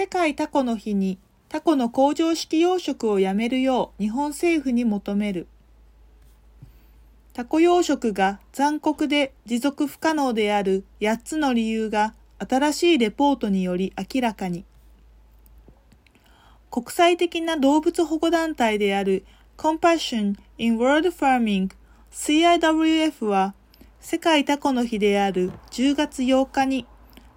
世界タコの日にタコの工場式養殖をやめるよう日本政府に求める。タコ養殖が残酷で持続不可能である8つの理由が新しいレポートにより明らかに。国際的な動物保護団体である Compassion in World Farming CIWF は世界タコの日である10月8日に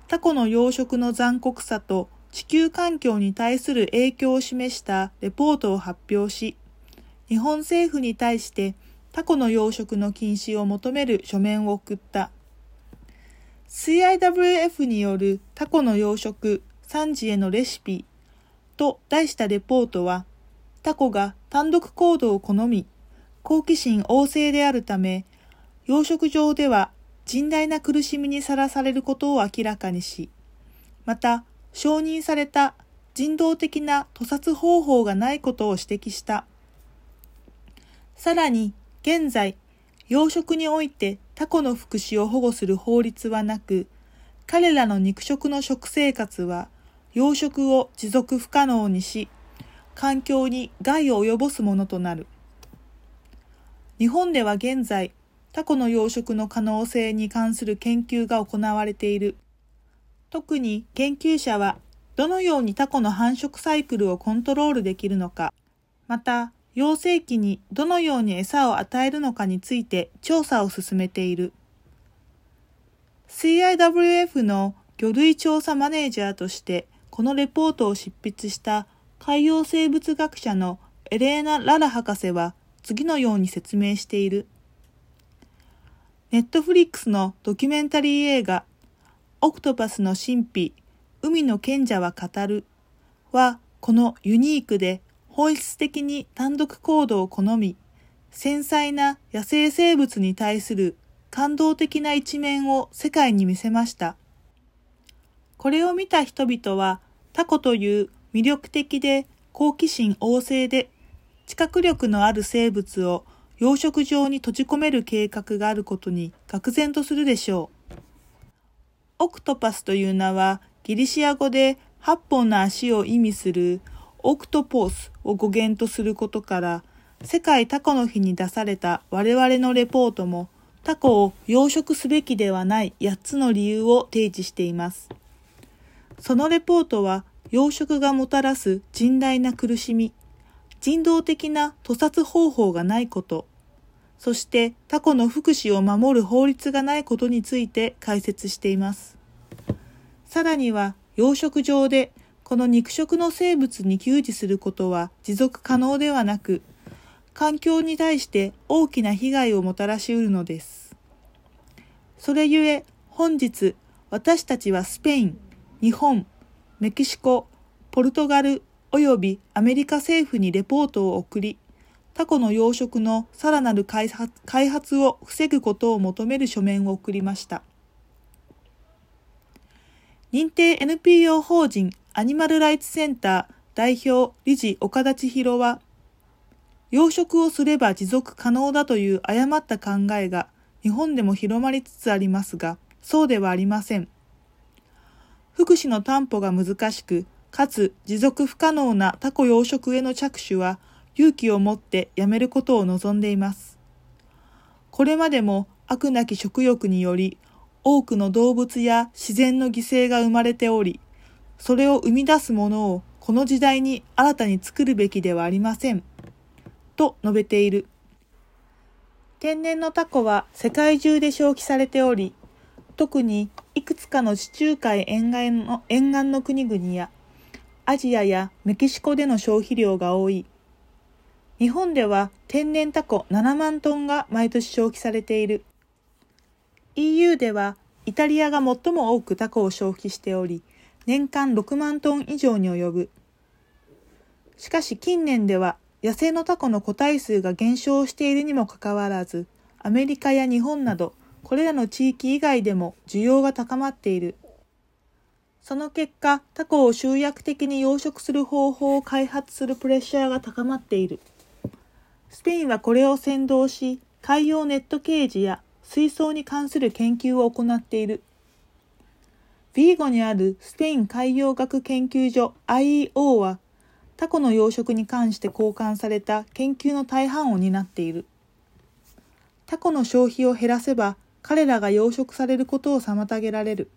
タコの養殖の残酷さと地球環境に対する影響を示したレポートを発表し、日本政府に対してタコの養殖の禁止を求める書面を送った。CIWF によるタコの養殖3時へのレシピと題したレポートは、タコが単独行動を好み、好奇心旺盛であるため、養殖場では甚大な苦しみにさらされることを明らかにし、また、承認された人道的な屠殺方法がないことを指摘した。さらに、現在、養殖においてタコの福祉を保護する法律はなく、彼らの肉食の食生活は養殖を持続不可能にし、環境に害を及ぼすものとなる。日本では現在、タコの養殖の可能性に関する研究が行われている。特に研究者は、どのようにタコの繁殖サイクルをコントロールできるのか、また、幼生期にどのように餌を与えるのかについて調査を進めている。CIWF の魚類調査マネージャーとしてこのレポートを執筆した海洋生物学者のエレーナ・ララ博士は次のように説明している。ネットフリックスのドキュメンタリー映画オクトパスの神秘海の賢者は語るはこのユニークで本質的に単独行動を好み、繊細な野生生物に対する感動的な一面を世界に見せました。これを見た人々はタコという魅力的で好奇心旺盛で知覚力のある生物を養殖場に閉じ込める計画があることに愕然とするでしょう。オクトパスという名はギリシア語で8本の足を意味するオクトポースを語源とすることから、世界タコの日に出された我々のレポートも、タコを養殖すべきではない8つの理由を提示しています。そのレポートは、養殖がもたらす甚大な苦しみ、人道的な屠殺方法がないこと、そしてタコの福祉を守る法律がないことについて解説しています。さらには、養殖場でこの肉食の生物に給仕することは持続可能ではなく、環境に対して大きな被害をもたらし得るのです。それゆえ、本日、私たちはスペイン、日本、メキシコ、ポルトガル及びアメリカ政府にレポートを送り、タコの養殖のさらなる開発を防ぐことを求める書面を送りました。認定 NPO 法人アニマルライツセンター代表理事岡田千尋は、養殖をすれば持続可能だという誤った考えが日本でも広まりつつありますが、そうではありません。福祉の担保が難しく、かつ持続不可能なタコ養殖への着手は勇気を持ってやめることを望んでいます。これまでも悪なき食欲により多くの動物や自然の犠牲が生まれており、それを生み出すものをこの時代に新たに作るべきではありません。と述べている。天然のタコは世界中で消費されており、特にいくつかの地中海沿岸の沿岸の国々やアジアやメキシコでの消費量が多い。日本では天然タコ7万トンが毎年消費されている。EU ではイタリアが最も多くタコを消費しており、年間6万トン以上に及ぶ。しかし近年では野生のタコの個体数が減少しているにもかかわらず、アメリカや日本などこれらの地域以外でも需要が高まっている。その結果、タコを集約的に養殖する方法を開発するプレッシャーが高まっている。スペインはこれを先導し、海洋ネットケージや水槽に関する研究を行っている。ビーゴにあるスペイン海洋学研究所 IEO は、タコの養殖に関して交換された研究の大半を担っている。タコの消費を減らせば、彼らが養殖されることを妨げられる。